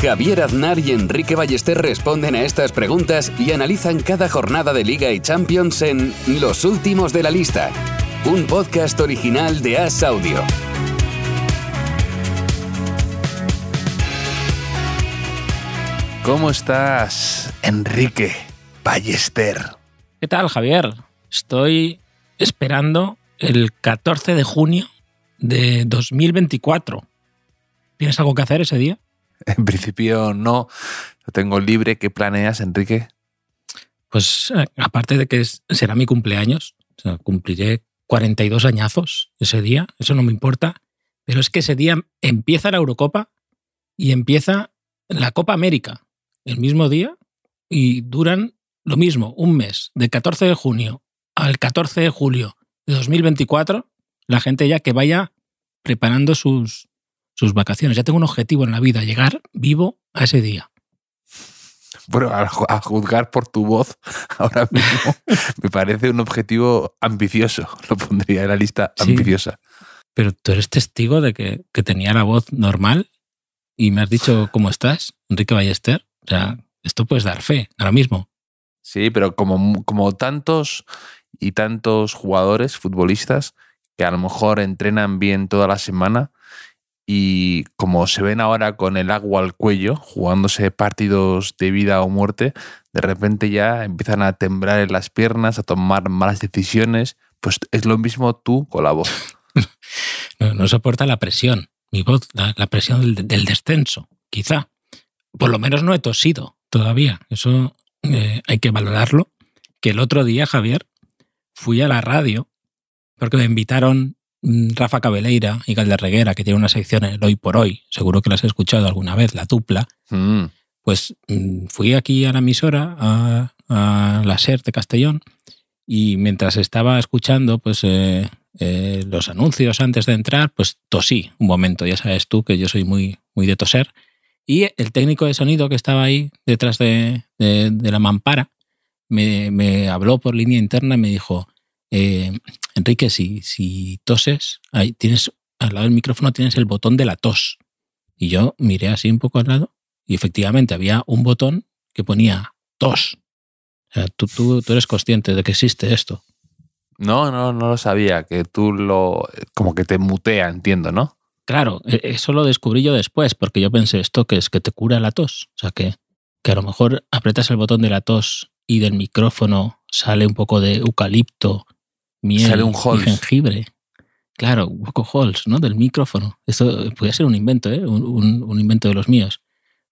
Javier Aznar y Enrique Ballester responden a estas preguntas y analizan cada jornada de Liga y Champions en Los Últimos de la Lista, un podcast original de As Audio. ¿Cómo estás, Enrique Ballester? ¿Qué tal, Javier? Estoy esperando el 14 de junio de 2024. ¿Tienes algo que hacer ese día? En principio no. Lo tengo libre. ¿Qué planeas, Enrique? Pues eh, aparte de que será mi cumpleaños, o sea, cumpliré 42 añazos ese día, eso no me importa, pero es que ese día empieza la Eurocopa y empieza la Copa América el mismo día y duran lo mismo, un mes, de 14 de junio al 14 de julio de 2024, la gente ya que vaya preparando sus, sus vacaciones. Ya tengo un objetivo en la vida, llegar vivo a ese día. Bueno, a, ju- a juzgar por tu voz ahora mismo, me parece un objetivo ambicioso. Lo pondría en la lista Sí. ambiciosa. Pero tú eres testigo de que, que tenía la voz normal y me has dicho cómo estás, Enrique Ballester. O sea, esto puedes dar fe ahora mismo. Sí, pero como, como tantos y tantos jugadores, futbolistas, que a lo mejor entrenan bien toda la semana y como se ven ahora con el agua al cuello, jugándose partidos de vida o muerte, de repente ya empiezan a temblar en las piernas, a tomar malas decisiones. Pues es lo mismo tú con la voz. No, soporta la presión, mi voz, la, la presión del, descenso, quizá. Por lo menos no he tosido todavía. Eso eh, hay que valorarlo. Que el otro día, Javier, fui a la radio porque me invitaron Rafa Cabeleira y Galder Reguera, que tiene una sección en el Hoy por Hoy. Seguro que las he escuchado alguna vez, la dupla. Mm. pues mm, fui aquí a la emisora, a, a la SER de Castellón, y mientras estaba escuchando pues eh, eh, los anuncios antes de entrar, pues tosí un momento. Ya sabes tú que yo soy muy, muy de toser. Y el técnico de sonido que estaba ahí detrás de, de- de la mampara me, me habló por línea interna y me dijo, eh, Enrique, si, si toses, ahí tienes, al lado del micrófono tienes el botón de la tos. Y yo miré así un poco al lado y efectivamente había un botón que ponía tos. O sea, tú, tú, tú eres consciente de que existe esto. No, no, no lo sabía, que tú lo... como que te mutea, entiendo, ¿no? Claro, e- eso lo descubrí yo después, porque yo pensé, ¿esto que es? Que te cura la tos. O sea, que, que a lo mejor apretas el botón de la tos y del micrófono sale un poco de eucalipto, miel Sale un y jengibre. Claro, poco Halls, ¿no? Del micrófono. Esto podría ser un invento, ¿eh? Un, un- un invento de los míos.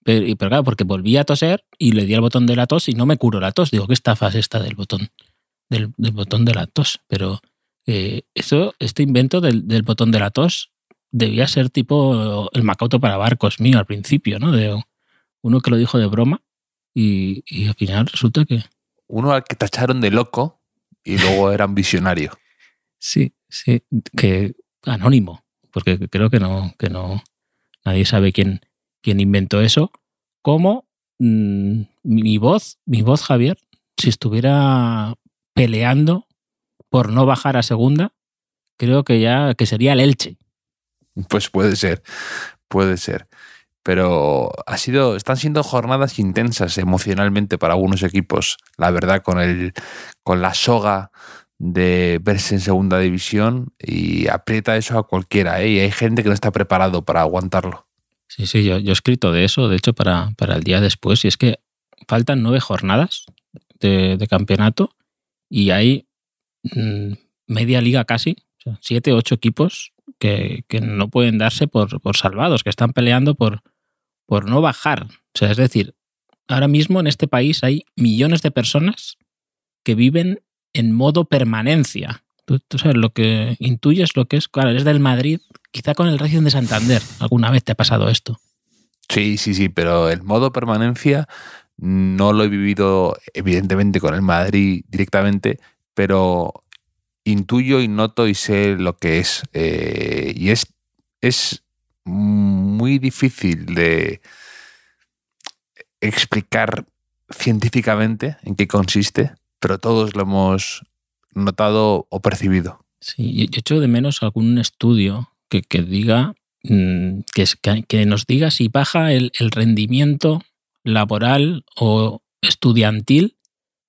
Pero, pero claro, porque volví a toser y le di al botón de la tos y no me curó la tos. Digo, ¿qué estafa es esta del botón? Del, del botón de la tos. Pero eh, eso, este invento del, del botón de la tos debía ser tipo el Macauto para barcos mío al principio, ¿no? De uno que lo dijo de broma y, y al final resulta que Uno al que tacharon de loco y luego era un visionario. sí, sí, que anónimo, porque creo que no, que no, nadie sabe quién, quién inventó eso. Como mm, mi voz, mi voz, Javier, si estuviera peleando por no bajar a segunda, creo que ya que sería el Elche. Pues puede ser, puede ser. Pero ha sido, están siendo jornadas intensas emocionalmente para algunos equipos. La verdad, con el, con la soga de verse en segunda división y aprieta eso a cualquiera. ¿eh? Y hay gente que no está preparado para aguantarlo. Sí, sí, yo, yo he escrito de eso, de hecho, para, para el día después, y es que faltan nueve jornadas de, campeonato y hay mm, media liga casi, o sea, siete, ocho equipos que, que no pueden darse por, por salvados, que están peleando por, por no bajar. O sea, es decir, ahora mismo en este país hay millones de personas que viven en modo permanencia. Tú, sabes lo que intuyes, lo que es, claro, eres del Madrid, quizá con el Racing de Santander. ¿Alguna vez te ha pasado esto? Sí, sí, sí, pero el modo permanencia No lo he vivido, evidentemente, con el Madrid directamente, pero intuyo y noto y sé lo que es. Eh, y es, es muy difícil de explicar científicamente en qué consiste, pero todos lo hemos notado o percibido. Sí, yo echo de menos algún estudio que, diga mm, que, que, nos diga si baja el, rendimiento laboral o estudiantil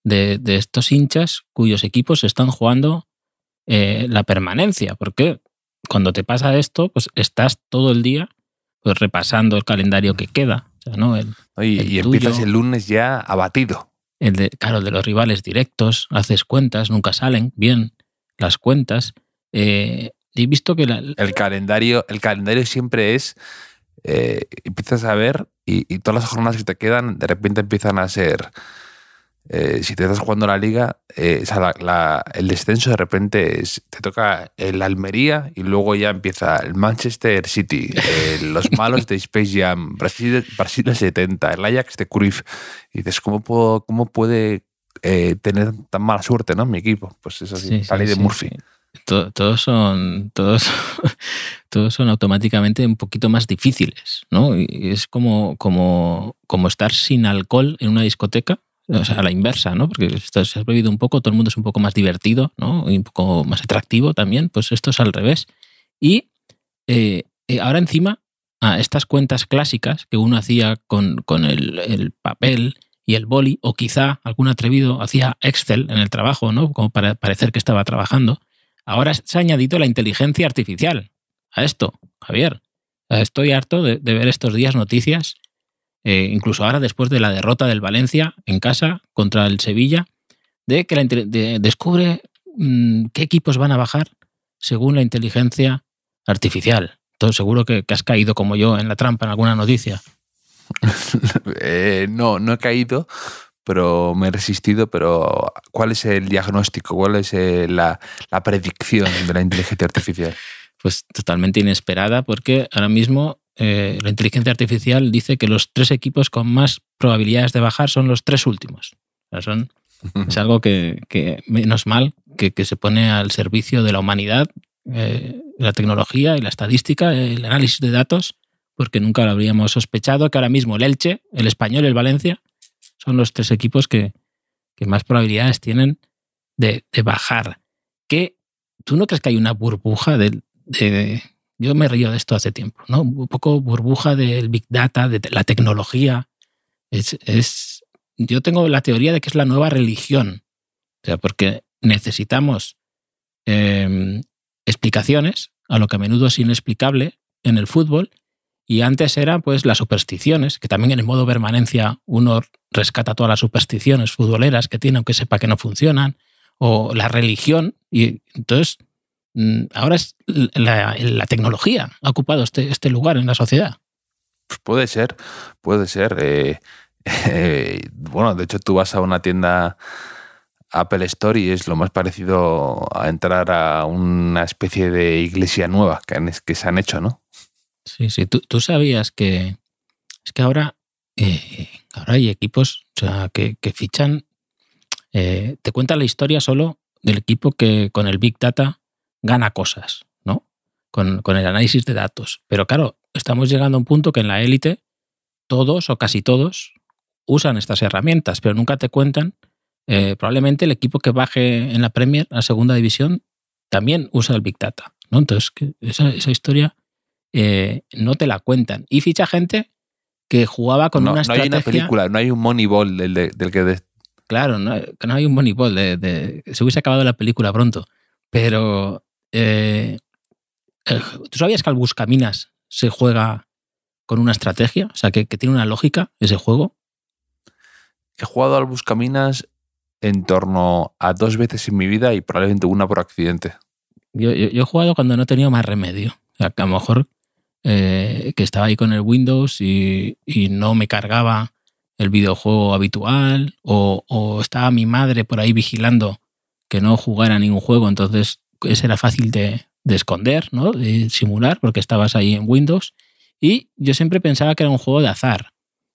de, estos hinchas cuyos equipos están jugando eh, la permanencia. Porque cuando te pasa esto, pues estás todo el día pues, repasando el calendario que queda. y, empiezas el lunes ya abatido. El de, claro, de los rivales directos, haces cuentas, nunca salen bien las cuentas. Eh, he visto que el calendario, el calendario siempre es eh, empiezas a ver y, y, todas las jornadas que te quedan de repente empiezan a ser eh, si te estás jugando la liga, eh, el descenso de repente te toca el Almería y luego ya empieza el Manchester City, eh, los malos de Space Jam, Brasil, Brasil 70, el Ajax de Cruyff. Y dices, ¿cómo, puedo, cómo puede tener tan mala suerte ¿no? mi equipo? Pues es así, sí, de Murphy. todos son todos, todos son automáticamente un poquito más difíciles, ¿no? Y es como, como, como estar sin alcohol en una discoteca o sea, a la inversa, ¿no? Porque esto se ha bebido un poco, todo el mundo es un poco más divertido, ¿no? Y un poco más atractivo también, pues esto es al revés. Y eh, eh, ahora encima, a estas cuentas clásicas que uno hacía con, el, papel y el boli, o quizá algún atrevido hacía Excel en el trabajo, ¿no? Como para parecer que estaba trabajando. Ahora se ha añadido la inteligencia artificial a esto, Javier. Estoy harto de ver estos días noticias eh, incluso ahora después de la derrota del Valencia en casa contra el Sevilla, de que la, descubre mm, qué equipos van a bajar según la inteligencia artificial. Todo seguro que, has caído como yo en la trampa en alguna noticia. Eh, no, no he caído, pero me he resistido. Pero ¿cuál es el diagnóstico? ¿Cuál es eh, la, la predicción de la inteligencia artificial? Pues totalmente inesperada, porque ahora mismo eh, la inteligencia artificial dice que los tres equipos con más probabilidades de bajar son los tres últimos. son, es algo que, menos mal, que, se pone al servicio de la humanidad, eh, la tecnología y la estadística, el análisis de datos, porque nunca lo habríamos sospechado que ahora mismo el Elche, el Español y el Valencia son los tres equipos que, más probabilidades tienen de, bajar. ¿Qué, ¿Tú no crees que hay una burbuja de yo me río de esto hace tiempo, ¿no? Un poco burbuja del Big Data, de la tecnología. Es, yo tengo la teoría de que es la nueva religión. O sea, porque necesitamos em, explicaciones a lo que a menudo es inexplicable en el fútbol. Y antes eran pues las supersticiones, que también en el modo permanencia uno rescata todas las supersticiones futboleras que tiene, aunque sepa que no funcionan, o la religión. Y entonces ahora es la, tecnología ha ocupado este, este, lugar en la sociedad. Pues puede ser, puede ser. Eh, eh, bueno, de hecho tú vas a una tienda Apple Store y es lo más parecido a entrar a una especie de iglesia nueva que, que se han hecho, ¿no? Sí, sí. Tú, sabías que es que ahora, eh, ahora hay equipos que, fichan, te cuentan la historia solo del equipo que con el Big Data gana cosas, ¿no? Con, el análisis de datos. Pero claro, estamos llegando a un punto que en la élite todos o casi todos usan estas herramientas, pero nunca te cuentan. Eh, probablemente el equipo que baje en la Premier, la segunda división, también usa el Big Data. ¿no? Entonces, esa, historia eh, no te la cuentan. Y ficha gente que jugaba con una estrategia. No hay una película, no hay un Moneyball del, del que. Claro, no, no, hay un Moneyball. De, se hubiese acabado la película pronto. Pero eh, ¿Tú sabías que al Buscaminas se juega con una estrategia? O sea, que, tiene una lógica ese juego. He jugado al Buscaminas en torno a dos veces en mi vida y probablemente una por accidente. Yo, he jugado cuando no he tenido más remedio. O sea, que a lo mejor eh, que estaba ahí con el Windows y, no me cargaba el videojuego habitual o, o, estaba mi madre por ahí vigilando que no jugara ningún juego, entonces ese era fácil de, esconder, ¿no? de simular, porque estabas ahí en Windows. Y yo siempre pensaba que era un juego de azar.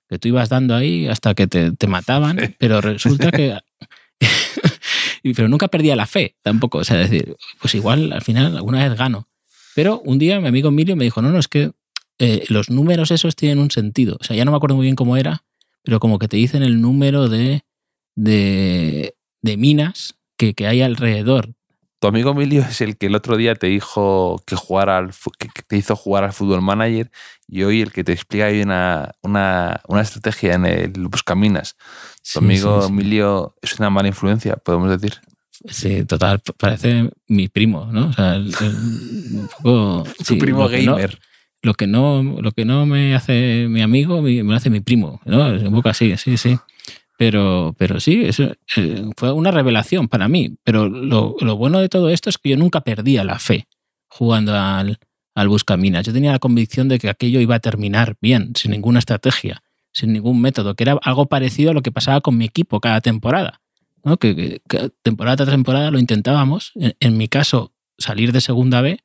que tú ibas dando ahí hasta que te, te mataban, pero resulta que... pero nunca perdía la fe tampoco. O sea, decir, pues igual al final alguna vez gano. Pero un día mi amigo Emilio me dijo, no, no, es que eh, los números esos tienen un sentido. O sea, ya no me acuerdo muy bien cómo era, pero como que te dicen el número de, de, de minas que, que hay alrededor Tu amigo Emilio es el que el otro día te dijo que, jugara al, que te hizo jugar al fútbol manager y hoy el que te explica una, una, una estrategia en el Buscaminas. Tu Sí, amigo sí, sí. Emilio es una mala influencia, podemos decir. Sí, total, parece mi primo, ¿no? O sea, el- el- un poco, sí, primo lo que no- gamer. lo que no lo que no me hace mi amigo me me lo hace mi primo ¿no? es un poco así sí sí pero pero sí eso eh, fue una revelación para mí pero lo, lo bueno de todo esto es que yo nunca perdía la fe jugando al al buscaminas yo tenía la convicción de que aquello iba a terminar bien sin ninguna estrategia sin ningún método que era algo parecido a lo que pasaba con mi equipo cada temporada ¿no? que, que- que temporada tras temporada lo intentábamos en, en mi caso salir de segunda B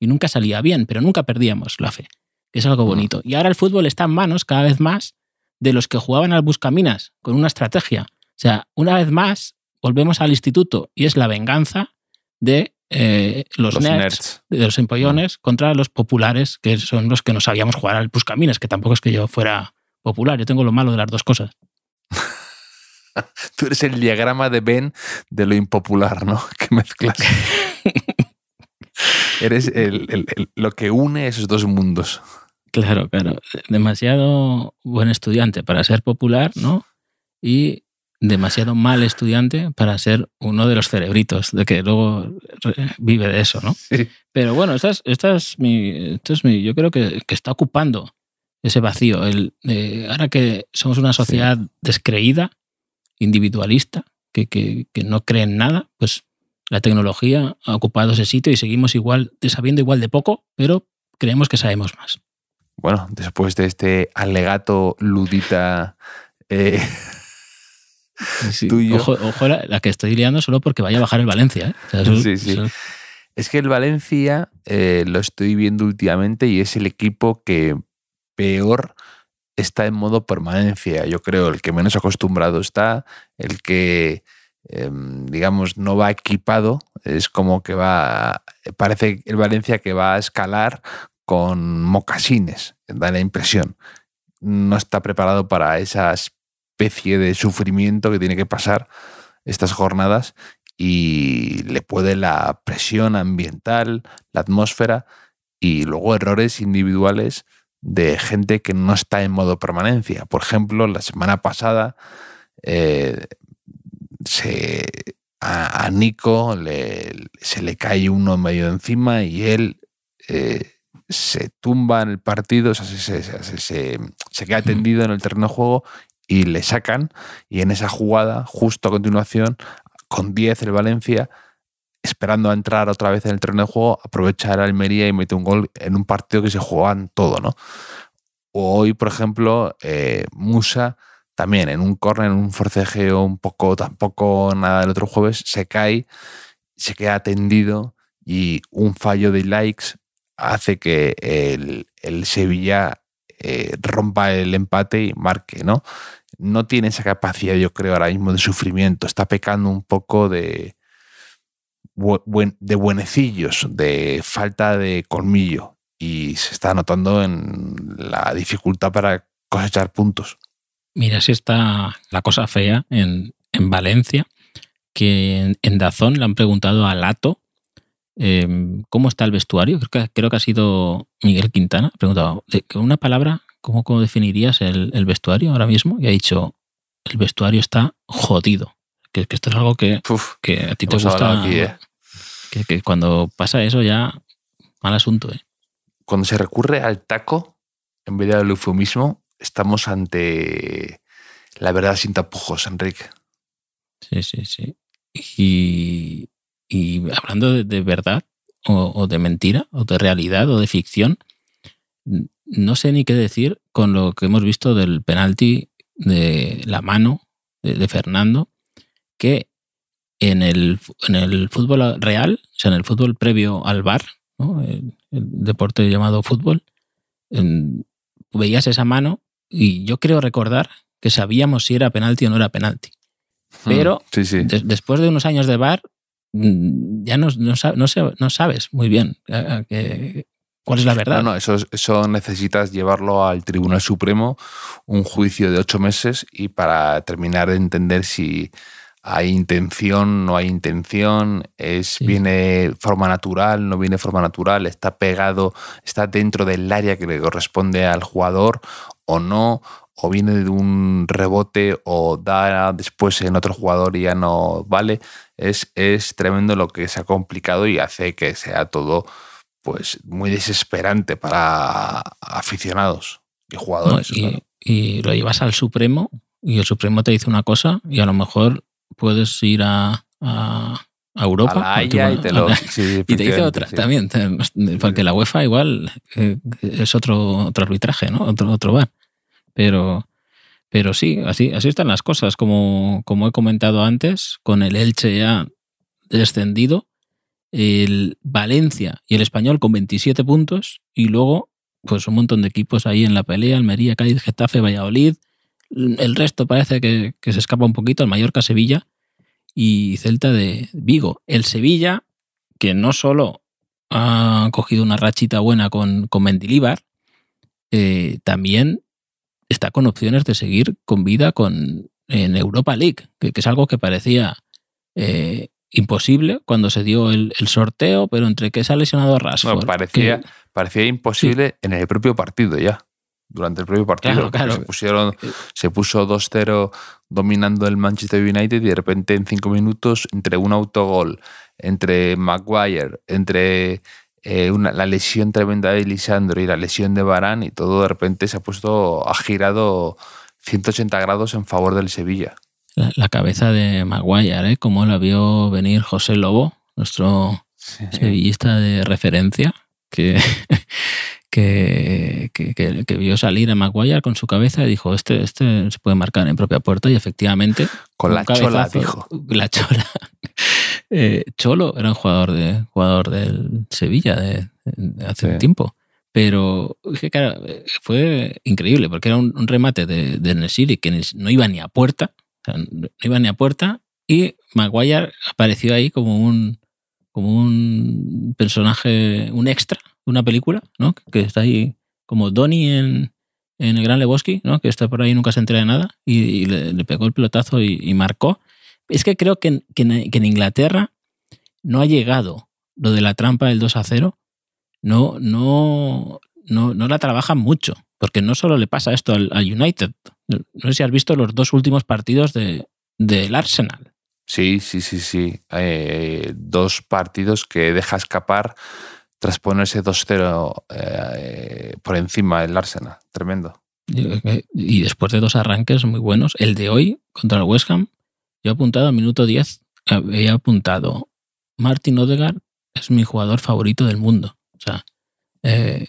y nunca salía bien, pero nunca perdíamos la fe. que Es algo bonito. Y ahora el fútbol está en manos cada vez más de los que jugaban al buscaminas con una estrategia. O sea, una vez más volvemos al instituto y es la venganza de eh, los, Los nerds, nerds. de los empollones contra los populares, que son los que no sabíamos jugar al buscaminas, que tampoco es que yo fuera popular. Yo tengo lo malo de las dos cosas. Tú eres el diagrama de Ben de lo impopular, ¿no? Que mezclas. eres el- el- el- lo que une esos dos mundos. Claro, claro. Demasiado buen estudiante para ser popular, ¿no? Y demasiado mal estudiante para ser uno de los cerebritos, de que luego vive de eso, ¿no? Sí. Pero bueno, esta es, esta es mi, esto es mi, yo creo que, que está ocupando ese vacío. El, eh, ahora que somos una sociedad descreída, individualista, que, que, que no cree en nada, pues la tecnología ha ocupado ese sitio y seguimos igual, sabiendo igual de poco, pero creemos que sabemos más. Bueno, después de este alegato ludita eh, Sí, Tuyo. Ojo, ojo la, la que estoy liando solo porque vaya a bajar el Valencia. ¿eh? O sea, eso- Sí, sí. eso- Es que el Valencia eh, lo estoy viendo últimamente y es el equipo que peor está en modo permanencia. Yo creo el que menos acostumbrado está, el que, em, digamos, no va equipado. Es como que va, parece el Valencia que va a escalar con mocasines, da la impresión. No está preparado para esa especie de sufrimiento que tiene que pasar estas jornadas y le puede la presión ambiental, la atmósfera y luego errores individuales de gente que no está en modo permanencia. Por ejemplo, la semana pasada eh, se, a, Nico le- se le cae uno medio encima y él eh, se tumba en el partido, se, queda tendido en el terreno de juego y le sacan y en esa jugada, justo a continuación, con 10 el Valencia, esperando a entrar otra vez en el terreno de juego, aprovecha el Almería y mete un gol en un partido que se jugaban todo, ¿no? Hoy, por ejemplo, eh, Musa también en un córner, en un forcejeo un poco, tampoco nada del otro jueves, se cae, se queda tendido y un fallo de likes hace que el, el Sevilla eh, rompa el empate y marque, ¿no? No tiene esa capacidad, yo creo, ahora mismo de sufrimiento. Está pecando un poco de, de buenecillos, de falta de colmillo. Y se está notando en la dificultad para cosechar puntos. Mira si está la cosa fea en, en Valencia, que en, en Dazón le han preguntado a Lato eh, cómo está el vestuario. Creo que, creo que ha sido Miguel Quintana. Ha preguntado, de- una palabra, ¿cómo, cómo definirías el, el vestuario ahora mismo? Y ha dicho, el vestuario está jodido. Que, que esto es algo que, Uf, que a ti te gusta. aquí, ¿eh? que, que cuando pasa eso ya, mal asunto. ¿eh? Cuando se recurre al taco, en vez del eufemismo, estamos ante la verdad sin tapujos, Enrique. Sí, sí, sí. Y, y hablando de, de verdad o, o de mentira o de realidad o de ficción, no sé ni qué decir con lo que hemos visto del penalti de la mano de, de Fernando, que en el, en el fútbol real, o sea, en el fútbol previo al bar, ¿no? el, el deporte llamado fútbol, en- veías esa mano y yo creo recordar que sabíamos si era penalti o no era penalti. Hmm, Pero sí, sí. de- después de unos años de mm, ya no, no, no sabes muy bien a que- cuál es la verdad. No, no, eso, eso necesitas llevarlo al Tribunal Supremo, un juicio de ocho meses y para terminar de entender si hay intención, no hay intención, es Sí. viene forma natural, no viene de forma natural, está pegado, está dentro del área que le corresponde al jugador o no, o viene de un rebote o da después en otro jugador y ya no vale. Es, es tremendo lo que se ha complicado y hace que sea todo pues muy desesperante para aficionados y ¿no? jugadores. y, claro. y lo llevas al Supremo y el Supremo te dice una cosa y a lo mejor puedes ir a, a- a Europa a la y te, lo, a la- sí, y te dice otra sí. también, porque la UEFA igual eh, es otro, otro arbitraje, ¿no? Otro, otro bar. Pero, pero sí, así, así están las cosas. Como, como he comentado antes, con el Elche ya descendido, el Valencia y el Español con 27 puntos y luego pues un montón de equipos ahí en la pelea, Almería, Cádiz, Getafe, Valladolid. El resto parece que, que se escapa un poquito, el Mallorca, Sevilla y Celta de Vigo. El Sevilla, que no solo ha cogido una rachita buena con, con Mendilíbar, eh, también está con opciones de seguir con vida con, en Europa League, que, que es algo que parecía eh, imposible cuando se dio el, el sorteo, pero entre que se ha lesionado Rashford. No, parecía- que- Parecía imposible en el propio partido ya. Durante el propio partido. Claro, porque claro. Se, pusieron, se puso 2-0 dominando el Manchester United y de repente en cinco minutos, entre un autogol, entre Maguire, entre eh, una- la lesión tremenda de Lisandro y la lesión de Barán y todo de repente se ha puesto, ha girado 180 grados en favor del Sevilla. la, la cabeza de Maguire, ¿eh? como la vio venir José Lobo, nuestro sevillista de referencia, que, que, que, que- que vio salir a Maguire con su cabeza y dijo, este, este se puede marcar en propia puerta y efectivamente... Con la chola, dijo. La chola. Eh, Cholo era un jugador, de, jugador del Sevilla de, de hace Sí. un tiempo. Pero claro, fue increíble porque era un, un remate de, de Nesiri que no iba ni a puerta. o sea, no iba ni a puerta y Maguire apareció ahí como un como un personaje, un extra de una película, ¿no? Que está ahí como Donnie en, en el Gran Lebowski, ¿no? Que está por ahí y nunca se entera de nada y, y le, le pegó el pelotazo y, y marcó. Es que creo que en, que en- que en Inglaterra no ha llegado lo de la trampa del 2 a 0. No, no, no, no la trabajan mucho, porque no solo le pasa esto al, al United. No sé si has visto los dos últimos partidos de, del Arsenal. Sí, sí, sí, sí. Eh, dos partidos que deja escapar tras ponerse 2-0 eh, por encima del Arsenal. Tremendo. Y después de dos arranques muy buenos, el de hoy contra el West Ham, yo he apuntado a minuto 10, había apuntado Martin Odegaard es mi jugador favorito del mundo. O sea, eh,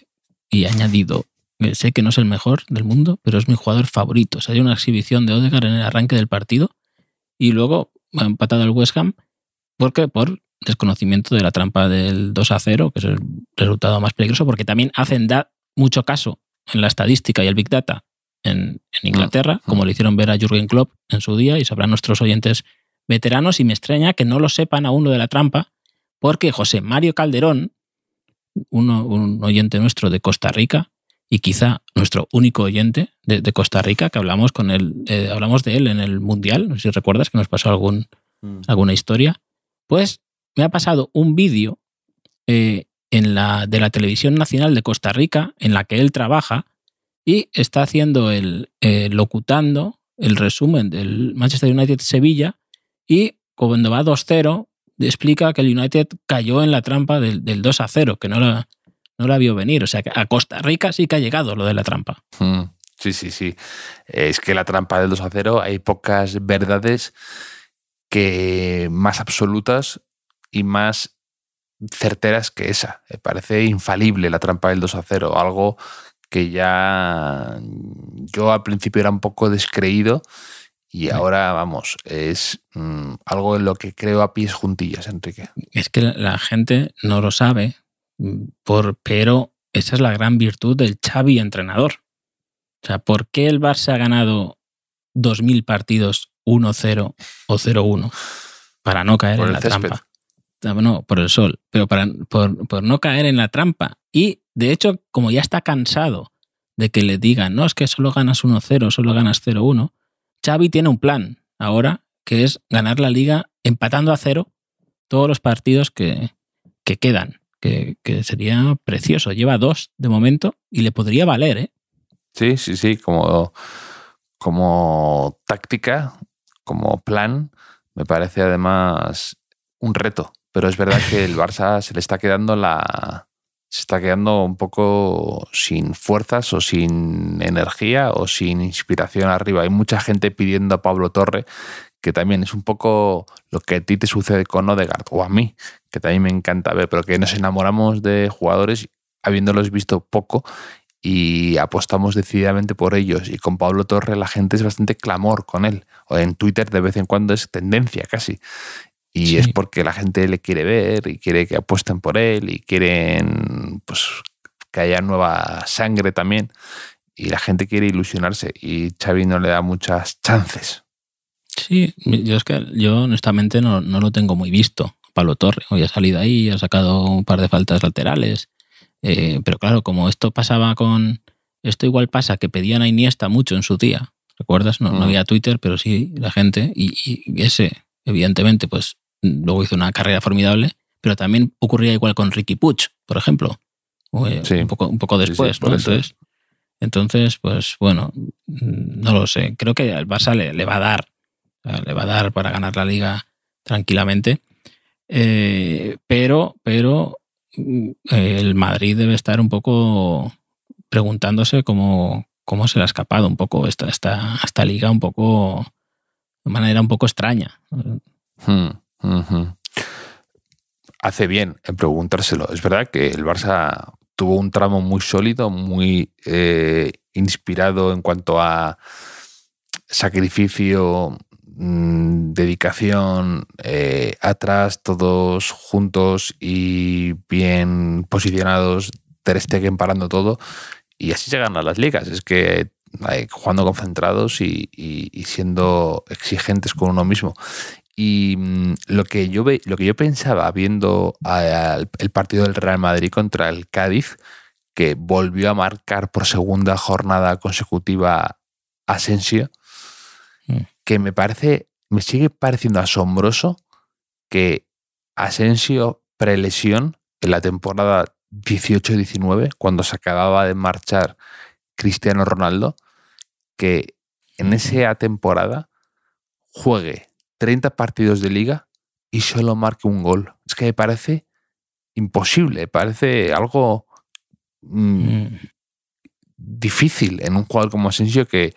y he añadido, eh, sé que no es el mejor del mundo, pero es mi jugador favorito. O sea, hay una exhibición de Odegaard en el arranque del partido y luego ha empatado el West Ham. ¿Por qué? Por desconocimiento de la trampa del 2 a 0, que es el resultado más peligroso, porque también hacen da mucho caso en la estadística y el Big Data en, en Inglaterra, Mm. como le hicieron ver a Jürgen Klopp en su día, y sabrán nuestros oyentes veteranos, y me extraña que no lo sepan aún lo de la trampa, porque José Mario Calderón, uno- un oyente nuestro de Costa Rica, y quizá nuestro único oyente de, de Costa Rica, que hablamos con él, eh, hablamos de él en el Mundial, no sé si recuerdas que nos pasó algún, alguna historia, pues me ha pasado un vídeo eh, en la, de la televisión nacional de Costa Rica en la que él trabaja y está haciendo el eh, locutando el resumen del Manchester United Sevilla y cuando va 2-0 explica que el United cayó en la trampa del, del 2 0, que no la, no la vio venir. O sea que a Costa Rica sí que ha llegado lo de la trampa. Mm, Sí, sí, sí. Es que la trampa del 2 a 0 hay pocas verdades que más absolutas y más certeras que esa. Me parece infalible la trampa del 2 a 0, algo que ya yo al principio era un poco descreído y ahora, vamos, es mm, algo en lo que creo a pies juntillas, Enrique. Es que la, gente no lo sabe, mm, por, pero esa es la gran virtud del Xavi entrenador. O sea, ¿por qué el Barça ha ganado 2.000 partidos 1-0 o 0-1? Para no caer Por en la césped. trampa. No, por el sol, pero para, por, por no caer en la trampa. Y de hecho, como ya está cansado de que le digan, no, es que solo ganas 1-0, solo ganas 0-1, Xavi tiene un plan ahora que es ganar la liga empatando a cero todos los partidos que, que quedan, que, que sería precioso. Lleva dos de momento y le podría valer, ¿eh? Sí, sí, sí, como, como táctica, como plan, me parece además un reto. Pero es verdad que el Barça se le está quedando la. Se está quedando un poco sin fuerzas o sin energía o sin inspiración arriba. Hay mucha gente pidiendo a Pablo Torre, que también es un poco lo que a ti te sucede con Odegaard o a mí, que también me encanta ver, pero que nos enamoramos de jugadores habiéndolos visto poco y apostamos decididamente por ellos. Y con Pablo Torre la gente es bastante clamor con él. O en Twitter de vez en cuando es tendencia casi. Y Sí. es porque la gente le quiere ver y quiere que apuesten por él y quieren pues, que haya nueva sangre también. Y la gente quiere ilusionarse y Xavi no le da muchas chances. Sí, yo es que yo honestamente no, no lo tengo muy visto. Pablo Torre, hoy ha salido ahí, ha sacado un par de faltas laterales. Eh, pero claro, como esto pasaba con. Esto igual pasa que pedían a Iniesta mucho en su día. ¿Recuerdas? No, no Mm. había Twitter, pero sí la gente. Y, y ese, evidentemente, pues luego hizo una carrera formidable. Pero también ocurría igual con Ricky Puig, por ejemplo. Eh, Sí. un, poco, un poco Sí, sí, después, ¿no? Entonces, entonces, pues bueno, no lo sé. Creo que al Barça le, le va a dar. Le va a dar para ganar la liga tranquilamente. Eh, pero, pero mm, el Madrid debe estar un poco preguntándose cómo, cómo se le ha escapado un poco esta, esta, esta liga, un poco de manera un poco extraña. Hmm, Hace bien en preguntárselo. Es verdad que el Barça tuvo un tramo muy sólido, muy eh, inspirado en cuanto a sacrificio, mm, dedicación, eh, atrás, todos juntos y bien posicionados, Ter Stegen parando todo, y así se ganan las ligas. Es que jugando concentrados y siendo exigentes con uno mismo. Y mm, lo que yo ve, lo que yo pensaba viendo el partido del Real Madrid contra el Cádiz, que volvió a marcar por segunda jornada consecutiva Asensio, Mm. que me parece, me sigue pareciendo asombroso que Asensio prelesión en la temporada 18-19, cuando se acababa de marchar Cristiano Ronaldo, que en esa temporada juegue 30 partidos de liga y solo marque un gol. Es que me parece imposible, me parece algo mm, Mm, difícil en un jugador como Asensio que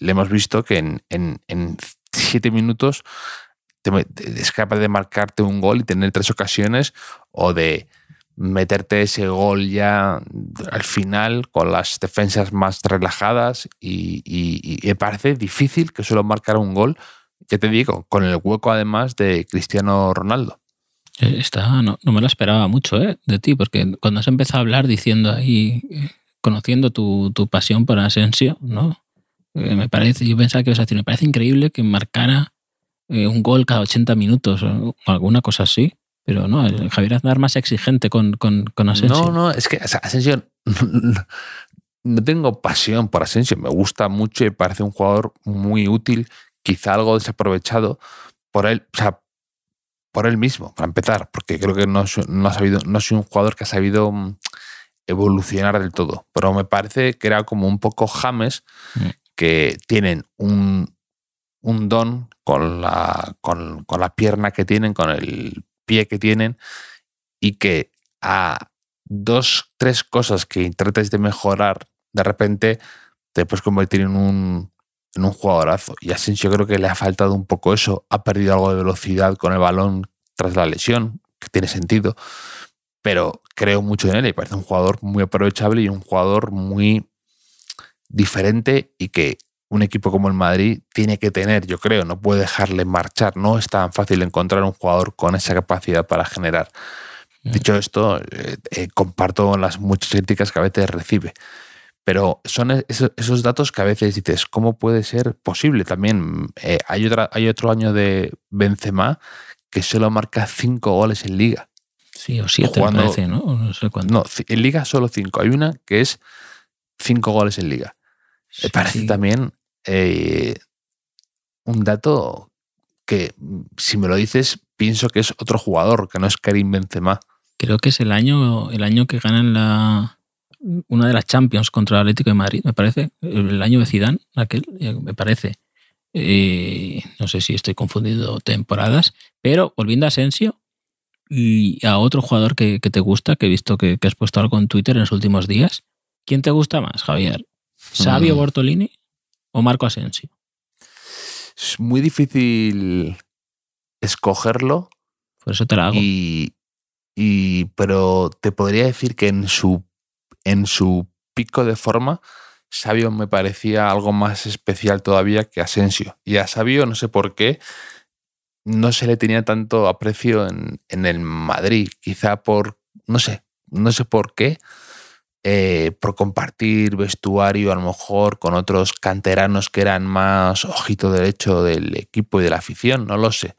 le hemos visto que en, en, en siete minutos te es capaz de marcarte un gol y tener tres ocasiones o de meterte ese gol ya al final con las defensas más relajadas y, y- y me parece difícil que solo marcara un gol, ya te digo, con el hueco además de Cristiano Ronaldo. Eh, Está, no, no me lo esperaba mucho ¿eh? de ti, porque cuando has empezado a hablar diciendo ahí, eh, conociendo tu, tu pasión por Asensio, ¿no? Eh, me parece, yo pensaba que ibas a decir, me parece increíble que marcara eh, un gol cada 80 minutos o alguna cosa así, pero no, el Javier Aznar más exigente con, con, con Asensio. No, no, es que o sea, Asensio no tengo pasión por Asensio, me gusta mucho y parece un jugador muy útil, quizá algo desaprovechado por él, o sea, por él mismo, para empezar, porque creo que no, ha sabido, no soy un jugador que ha sabido mm, evolucionar del todo, pero me parece que era como un poco James, Mm. que tienen un, un don con la, con, con la pierna que tienen, con el pie que tienen, y que a dos, tres cosas que trates de mejorar, de repente te puedes convertir en un, en un jugadorazo. Y Asensio creo que le ha faltado un poco eso. Ha perdido algo de velocidad con el balón tras la lesión, que tiene sentido. Pero creo mucho en él y parece un jugador muy aprovechable y un jugador muy diferente y que un equipo como el Madrid tiene que tener, yo creo, no puede dejarle marchar. No es tan fácil encontrar un jugador con esa capacidad para generar. Dicho esto, eh, eh, comparto las muchas críticas que a veces recibe. Pero son esos, esos datos que a veces dices, ¿cómo puede ser posible? También eh, hay, otra, hay otro año de Benzema que solo marca cinco goles en liga. Sí, o siete, Jugando- me parece, ¿no? No sé cuánto. No, en liga solo cinco. Hay una que es cinco goles en liga. Me parece Sí. también eh, un dato que, si me lo dices, pienso que es otro jugador, que no es Karim Benzema. Creo que es el año, el año que ganan la una de las Champions contra el Atlético de Madrid, me parece. El año de Zidane, aquel, eh, me parece. Eh, no sé si estoy confundiendo temporadas, pero volviendo a Asensio y a otro jugador que, que te gusta, que he visto que, que has puesto algo en Twitter en los últimos días. ¿Quién te gusta más, Javier? ¿Sabio Mm. Bortolini o Marco Asensio? Es muy difícil escogerlo, Por eso te la hago. y, y- pero te podría decir que en su, en su pico de forma, Sabio me parecía algo más especial todavía que Asensio. Y a Sabio, no sé por qué, no se le tenía tanto aprecio en, en el Madrid. Quizá por, no sé, no sé por qué. eh, por compartir vestuario a lo mejor con otros canteranos que eran más ojito derecho del equipo y de la afición, no lo sé.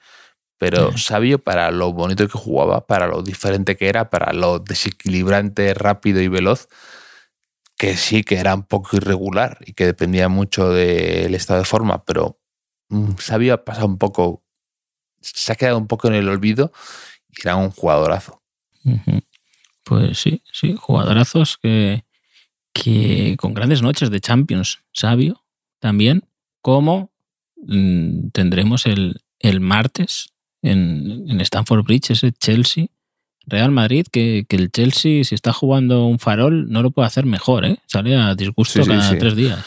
Pero sabio para lo bonito que jugaba, para lo diferente que era, para lo desequilibrante, rápido y veloz, que sí que era un poco irregular y que dependía mucho del estado de forma, pero mm, sabio ha pasado un poco, se ha quedado un poco en el olvido y era un jugadorazo. Pues sí, sí, jugadorazos que, que con grandes noches de Champions, sabio también, como mm, tendremos el, el martes en, en Stamford Bridge, ese Chelsea. Real Madrid, que, que el Chelsea, si está jugando un farol, no lo puede hacer mejor, ¿eh? Sale a disgusto Sí, cada sí. tres días.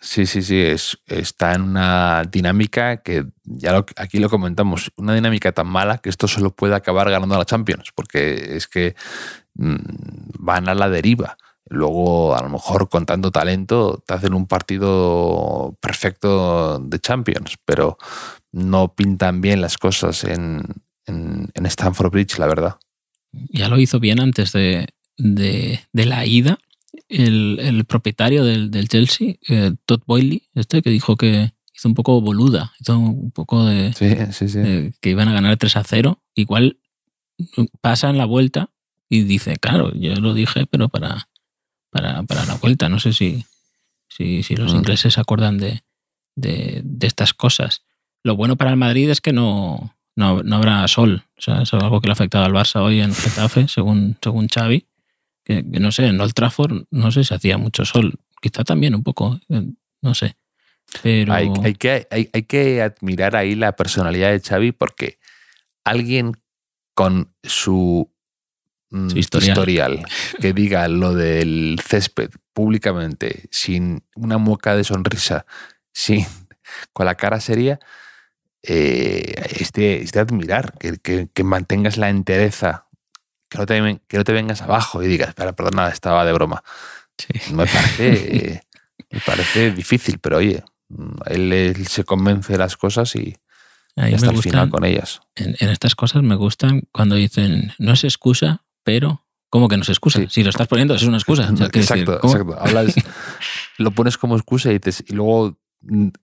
Sí, sí, sí, es, está en una dinámica que ya lo- aquí lo comentamos, una dinámica tan mala que esto solo puede acabar ganando a la Champions, porque es que mm, van a la deriva. Luego, a lo mejor con tanto talento, te hacen un partido perfecto de Champions, pero no pintan bien las cosas en, en, en Stamford Bridge, la verdad. ya lo hizo bien antes de, de, de la ida. El, el propietario del, del Chelsea, eh, Todd Boyley, este que dijo que hizo un poco boluda, hizo un poco de, Sí, sí, sí. de que iban a ganar 3 a 0. Igual pasa en la vuelta y dice, claro, yo lo dije, pero para, para, para la vuelta. No sé si, si, si los Mm. ingleses se acuerdan de, de, de estas cosas. Lo bueno para el Madrid es que no, no, no habrá sol. O sea, eso es algo que le ha afectado al Barça hoy en Getafe, según, según Xavi. Que, que no sé, en Old Trafford no sé si hacía mucho sol. Quizá también un poco, eh, no sé. Pero Hay, hay que, hay, hay que admirar ahí la personalidad de Xavi porque alguien con su, mm, Su historial. historial que diga lo del césped públicamente, sin una mueca de sonrisa, sin, con la cara seria, eh, es, de, es de admirar que, que- que mantengas la entereza, que no, te, que no te vengas abajo y digas, espera, perdona, estaba de broma. sí. Me parece, me parece difícil, pero oye, él, él se convence de las cosas y Ahí hasta el final con ellas. en, en estas cosas me gustan cuando dicen, no es excusa, pero... ¿Cómo que no es excusa? Sí. Si lo estás poniendo, es una excusa. O sea, quiero decir, exacto, exacto. Hablas, lo pones como excusa y, dices, y luego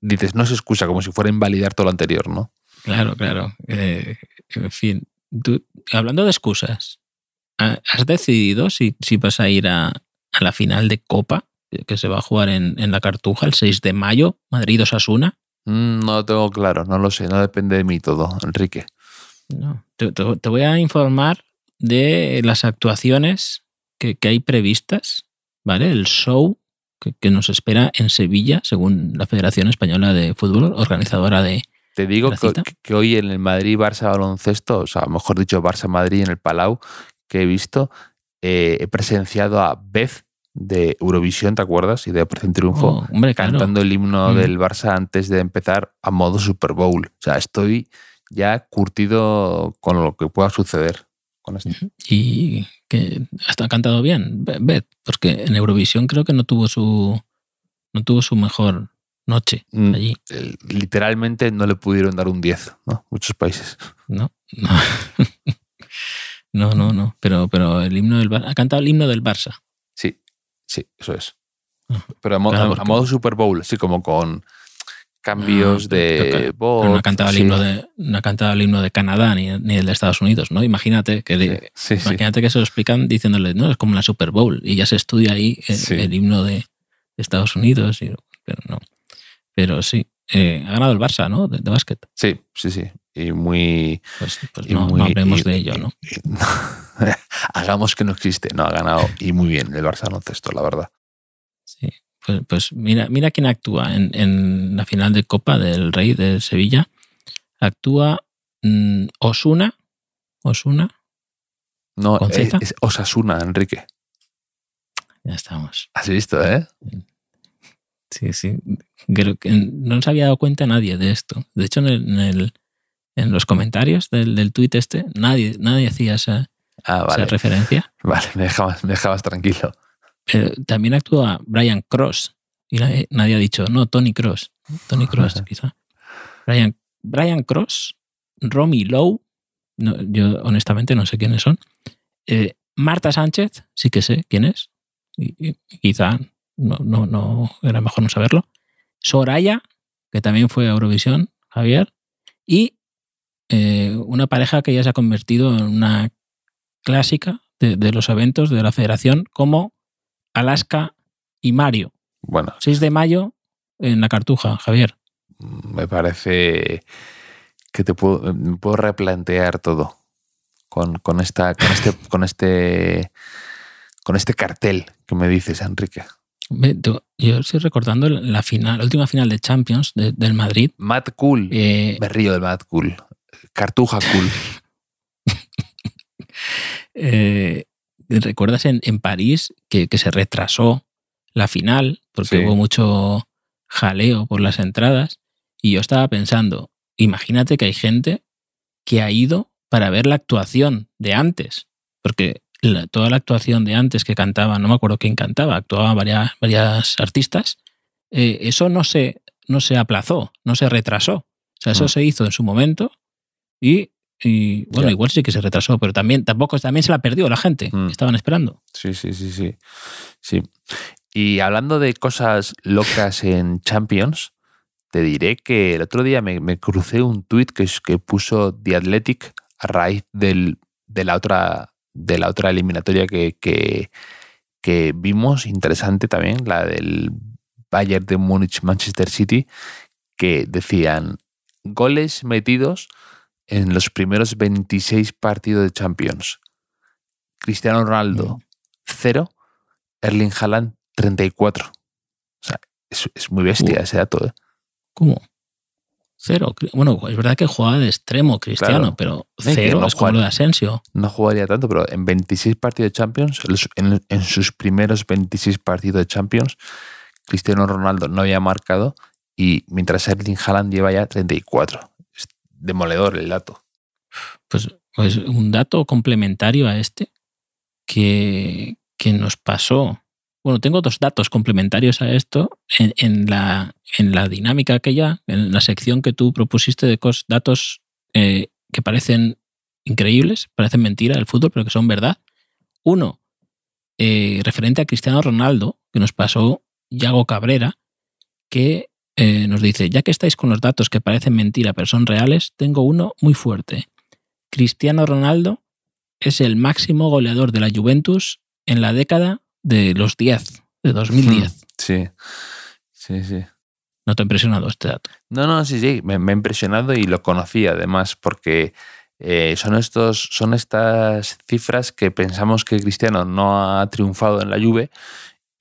dices, no es excusa, como si fuera a invalidar todo lo anterior, ¿no? Claro, claro. Eh, en fin, tú, hablando de excusas, ¿ha- ¿has decidido si, si vas a ir a, a la final de Copa que se va a jugar en, en la Cartuja el 6 de mayo, Madrid-Osasuna? Mm, No lo tengo claro, no lo sé, no depende de mí todo, Enrique. No. Te, te- te voy a informar de las actuaciones que, que hay previstas, ¿vale? El show que, que nos espera en Sevilla, según la Federación Española de Fútbol, organizadora de... Te digo ¿La que, hoy en el Madrid-Barça baloncesto, o sea, mejor dicho, Barça-Madrid en el Palau, que he visto, eh, he presenciado a Beth de Eurovisión, ¿te acuerdas? Y de Operación Triunfo. Oh, hombre, claro. cantando el himno Mm. del Barça antes de empezar a modo Super Bowl. O sea, estoy ya curtido con lo que pueda suceder con esto. y que hasta ha cantado bien, Be- Beth, porque en Eurovisión creo que no tuvo su no tuvo su mejor noche Mm, allí, eh, Literalmente no le pudieron dar un 10, ¿no? Muchos países. ¿no? No, no, no, no. Pero, pero el himno del Barça, ha cantado el himno del Barça. Sí, sí, eso es. Pero a, mo- Claro, a modo Super Bowl, sí, como con cambios Ah, de pero voz. no ha cantado el sí. himno de, no ha cantado el himno de Canadá ni, ni el de Estados Unidos, ¿no? Imagínate que de- Sí, sí. imagínate que se lo explican diciéndole, no, es como la Super Bowl y ya se estudia ahí el, himno de, Estados Unidos, y- pero no. Pero sí, eh, ha ganado el Barça, ¿no? De, de básquet. Sí, sí, sí. Y muy. Pues, pues y no, muy- no hablemos y- de ello, ¿no? y- Hagamos que no existe. No, ha ganado y muy bien el Barça baloncesto, la verdad. Pues, pues mira, mira quién actúa en, en la final de Copa del Rey de Sevilla. Actúa mm, Osuna. Osuna, No, ¿Con es, Z? es Osasuna, Enrique. ya estamos. Has visto, ¿eh? Sí, sí. Creo que no se había dado cuenta nadie de esto. De hecho, en, el- en, el- en los comentarios del, del tuit este, nadie, nadie hacía esa, Ah, esa referencia. Vale, me dejabas, me dejabas tranquilo. Pero también actúa Brian Cross. Y nadie, nadie ha dicho, no, Tony Cross. Tony Cross, quizá. Brian, Brian Cross, Romy Lowe, no, yo honestamente no sé quiénes son. Eh, Marta Sánchez, sí que sé quién es. Y, y quizá no, no, no era mejor no saberlo. Soraya, que también fue a Eurovisión, Javier. Y eh, una pareja que ya se ha convertido en una clásica de, de los eventos de la federación, como Alaska y Mario. Bueno, 6 de mayo en la Cartuja, Javier. me parece que te puedo, me puedo replantear todo con, con esta, con este, con este, con este cartel que me dices, Enrique. Yo estoy recordando la final, la última final de Champions de- del Madrid. Mad Cool. Eh, Me río del Mad Cool. Cartuja Cool. eh, ¿Recuerdas en, en París que, que se retrasó la final porque Sí. hubo mucho jaleo por las entradas? Y yo estaba pensando, imagínate que hay gente que ha ido para ver la actuación de antes, porque la- toda la actuación de antes que cantaba, no me acuerdo quién cantaba, actuaban varias, varias artistas, eh, eso no se, no se aplazó, no se retrasó. O sea, eso Mm. se hizo en su momento y, y, bueno, igual sí que se retrasó, pero también tampoco también se la perdió la gente. Mm. Estaban esperando. Sí, sí, sí, sí. Sí. Y hablando de cosas locas en Champions, te diré que el otro día me, me crucé un tuit que, que puso The Athletic a raíz del, de, la otra, de la otra eliminatoria que, que, que vimos, interesante también, la del Bayern de Múnich-Manchester City, que decían goles metidos en los primeros 26 partidos de Champions. Cristiano Ronaldo, Mm. 0, Erling Haaland 34. O sea, es, es muy bestia Uh. ese dato. ¿eh? ¿Cómo? Cero. Bueno, es verdad que jugaba de extremo Cristiano, Claro. pero cero no es como lo de Asensio. No jugaría tanto, pero en 26 partidos de Champions, en, en sus primeros 26 partidos de Champions, Cristiano Ronaldo no había marcado y mientras Erling Haaland lleva ya 34. Demoledor el dato. Pues, pues un dato complementario a este que, que nos pasó. Bueno, tengo dos datos complementarios a esto en, en la, en la dinámica aquella, en la sección que tú propusiste de cos- datos eh, que parecen increíbles, parecen mentira del fútbol, pero que son verdad. Uno, eh, referente a Cristiano Ronaldo, que nos pasó Yago Cabrera, que eh, nos dice, ya que estáis con los datos que parecen mentira pero son reales, tengo uno muy fuerte. Cristiano Ronaldo es el máximo goleador de la Juventus en la década de los 10, de 2010. Sí, sí, sí. ¿No te ha impresionado este dato? No, no, sí, sí, me, me ha impresionado y lo conocí además porque eh, son, estos, son estas cifras que pensamos que Cristiano no ha triunfado en la Juve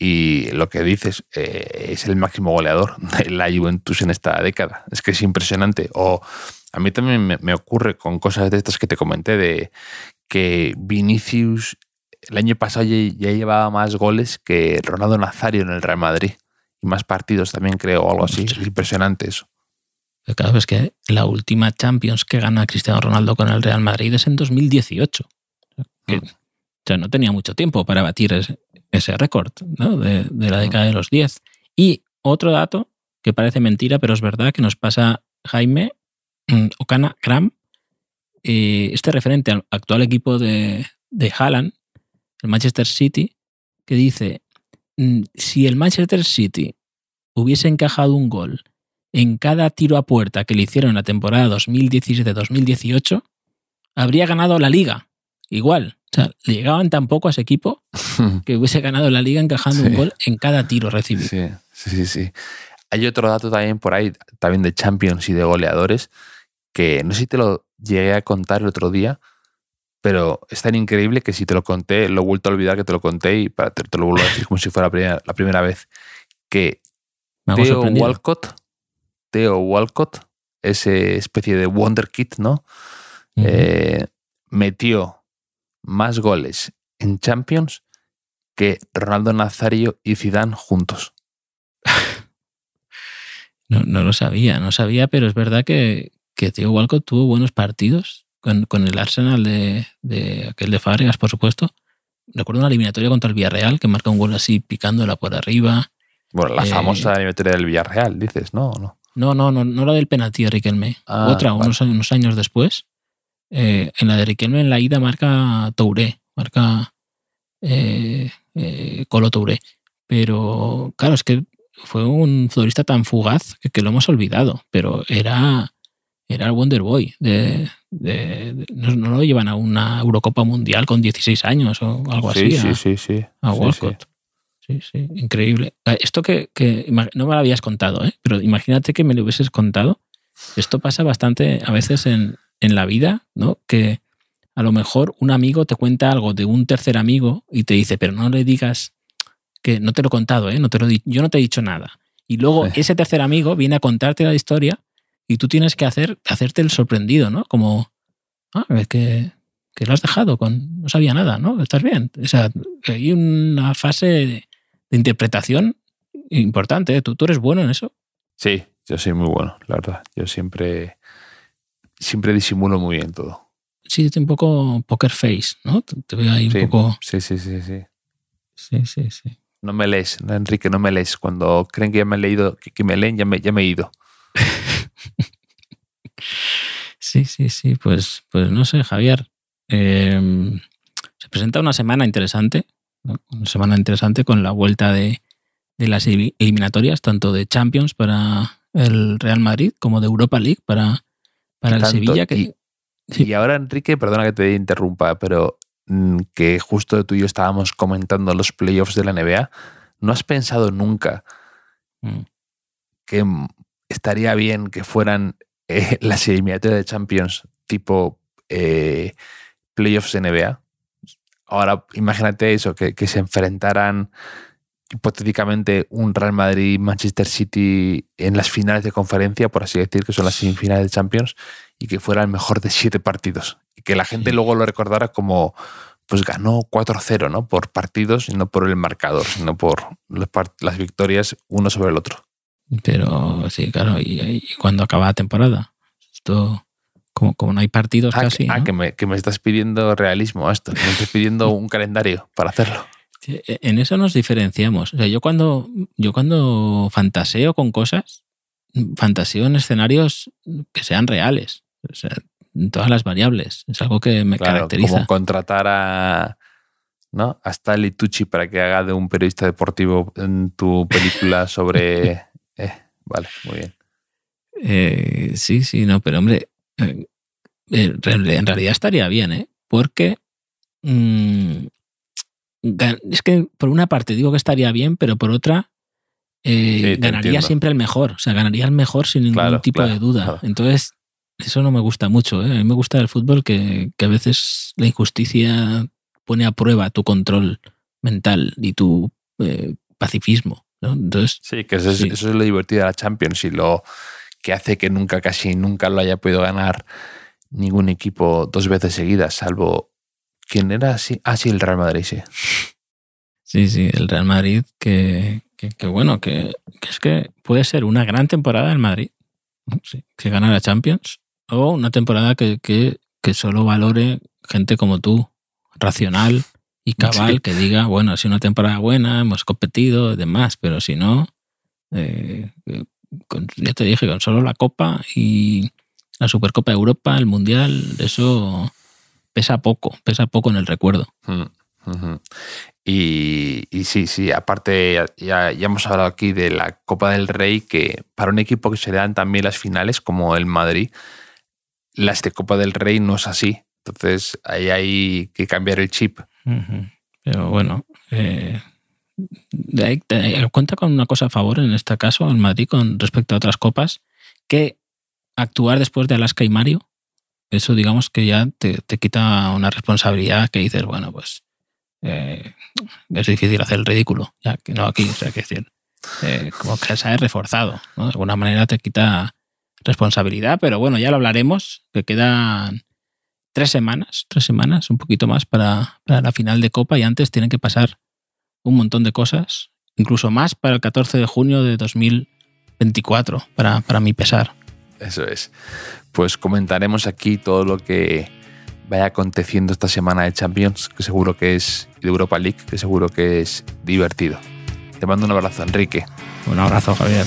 y lo que dices eh, es el máximo goleador de la Juventus en esta década. Es que es impresionante. O a mí también me, me ocurre con cosas de estas que te comenté de que Vinicius el año pasado ya, ya llevaba más goles que Ronaldo Nazario en el Real Madrid y más partidos también creo o algo así. Es impresionante eso. Pero claro, es que la última Champions que gana Cristiano Ronaldo con el Real Madrid es en 2018. Que, Mm. Sea, no tenía mucho tiempo para batir ese, ese récord ¿no? de, de la década de los 10. Y otro dato que parece mentira, pero es verdad que nos pasa Jaime mm, Ocana Kram, eh, este referente al actual equipo de, de Haaland, el Manchester City, que dice, mm, si el Manchester City hubiese encajado un gol en cada tiro a puerta que le hicieron en la temporada 2017-2018, habría ganado la liga. Igual. O sea, le llegaban tan poco a ese equipo que hubiese ganado la liga encajando un gol en cada tiro recibido. Sí, sí, sí, sí. Hay otro dato también por ahí, también de Champions y de goleadores, que no sé si te lo llegué a contar el otro día, pero es tan increíble que si te lo conté, lo he vuelto a olvidar que te lo conté y para, te, te lo vuelvo a decir como si fuera la primera, la primera vez. Que sorprendido. Walcott, Theo Walcott, ese especie de Wonder Kid, ¿no? Eh, metió más goles en Champions que Ronaldo Nazario y Zidane juntos. No, no lo sabía, no sabía, pero es verdad que, que Tío Walcott tuvo buenos partidos con, con el Arsenal de, de aquel de Fábregas, por supuesto. Recuerdo una eliminatoria contra el Villarreal que marca un gol así picándola por arriba. Bueno, la Eh, famosa eliminatoria del Villarreal, dices, ¿no? ¿No? No, no, no, no la del penalti de Riquelme. Ah, Otra, vale. unos, unos años después. Eh, en la de Riquelme, en la ida, marca Touré, marca eh, eh, Colo Touré. Pero claro, es que fue un futbolista tan fugaz que, que lo hemos olvidado. Pero era, era el Wonder Boy. De, de- de- no, no lo llevan a una Eurocopa Mundial con 16 años o algo sí, así. sí, a- sí, sí. a Sí, Walcott. Sí, sí, increíble. Ah, Esto que, que no me lo habías contado, pero imagínate que me lo hubieses contado. Esto pasa bastante a veces en, en la vida, ¿no? Que a lo mejor un amigo te cuenta algo de un tercer amigo y te dice, pero no le digas que no te lo he contado, ¿eh? No te lo he di- yo no te he dicho nada. Y luego Sí. ese tercer amigo viene a contarte la historia y tú tienes que hacer, hacerte el sorprendido, ¿no? Como, ah, es que, que lo has dejado, con, no sabía nada, ¿no? Estás bien. O sea, hay una fase de, de interpretación importante. ¿eh? ¿Tú, tú eres bueno en eso. Sí, yo soy muy bueno, la verdad. Yo siempre, siempre disimulo muy bien todo. Sí, es un poco poker face, ¿no? Te, veo ahí un Sí. poco. Sí, sí, sí, sí. Sí, sí, sí. No me lees, Enrique, no me lees. Cuando creen que ya me he leído, que, me leen, ya me, ya me he ido. Sí, sí, sí. Pues, pues no sé, Javier. Eh, se presenta una semana interesante. ¿no? Una semana interesante con la vuelta de, de las eli- eliminatorias, tanto de Champions para el Real Madrid como de Europa League para, para el Tanto, Sevilla. Que, y- Sí. Y ahora, Enrique, perdona que te interrumpa, pero mm, que justo tú y yo estábamos comentando los playoffs de la NBA, ¿no has pensado nunca Mm. que mm, estaría bien que fueran eh, las eliminatorias de Champions tipo eh, playoffs de NBA? Ahora, imagínate eso, que, que se enfrentaran hipotéticamente un Real Madrid Manchester City en las finales de conferencia, por así decir, que son las semifinales de Champions, y que fuera el mejor de siete partidos. Y que la gente Sí. luego lo recordara como, pues ganó 4-0, ¿no? Por partidos y no por el marcador, sino por las victorias uno sobre el otro. Pero sí, claro. Y, y cuando acaba la temporada. Esto, como, como no hay partidos Ah, casi. que, ah, que me, que me estás pidiendo realismo a esto. Me estás pidiendo un calendario para hacerlo. Sí, e, En eso nos diferenciamos. O sea, yo cuando, yo cuando fantaseo con cosas, fantaseo en escenarios que sean reales. O sea, en todas las variables. Es algo que me Claro, caracteriza. como contratar a, ¿no? a Stanley Tucci para que haga de un periodista deportivo en tu película sobre... eh, vale, muy bien. Eh, sí, sí, no, pero hombre, eh, eh, en realidad estaría bien, ¿eh? Porque mm, es que por una parte digo que estaría bien, pero por otra eh, Sí, ganaría entiendo. siempre el mejor. O sea, ganaría el mejor sin ningún Claro, tipo claro, de duda. claro. Entonces, eso no me gusta mucho. ¿eh? A mí me gusta el fútbol que, que a veces la injusticia pone a prueba tu control mental y tu eh, pacifismo. ¿no? Entonces, Sí, que eso es, Sí. eso es lo divertido de la Champions y lo que hace que nunca, casi nunca lo haya podido ganar ningún equipo dos veces seguidas, salvo... ¿Quién era? Sí, ah, sí, el Real Madrid, sí. Sí, sí, el Real Madrid, que, que, que bueno, que, que es que puede ser una gran temporada el Madrid. Sí, que gana la Champions, o una temporada que, que, que solo valore gente como tú, racional y cabal, Sí. que diga, bueno, ha sido una temporada buena, hemos competido y demás, pero si no, eh, con- ya te dije, con solo la Copa y la Supercopa de Europa, el Mundial, eso pesa poco, pesa poco en el recuerdo. Mm. Y, y sí, sí, aparte ya, ya hemos hablado aquí de la Copa del Rey, que para un equipo que se le dan también las finales, como el Madrid, las de Copa del Rey no es así. Entonces ahí hay que cambiar el chip. Pero bueno, eh, cuenta con una cosa a favor en este caso, el Madrid, con respecto a otras copas, que actuar después de Alaska y Mario, eso digamos que ya te, te quita una responsabilidad que dices, bueno, pues eh, es difícil hacer el ridículo, ya que no aquí, o sea, que decir, eh, como que se ha reforzado, ¿no? de alguna manera te quita responsabilidad, pero bueno, ya lo hablaremos, que quedan tres semanas, tres semanas, un poquito más para, para la final de Copa y antes tienen que pasar un montón de cosas, incluso más para el 14 de junio de 2024, para, para mi pesar. Eso es. Pues comentaremos aquí todo lo que vaya aconteciendo esta semana de Champions, que seguro que es de Europa League, que seguro que es divertido. Te mando un abrazo, Enrique. Un abrazo, Javier.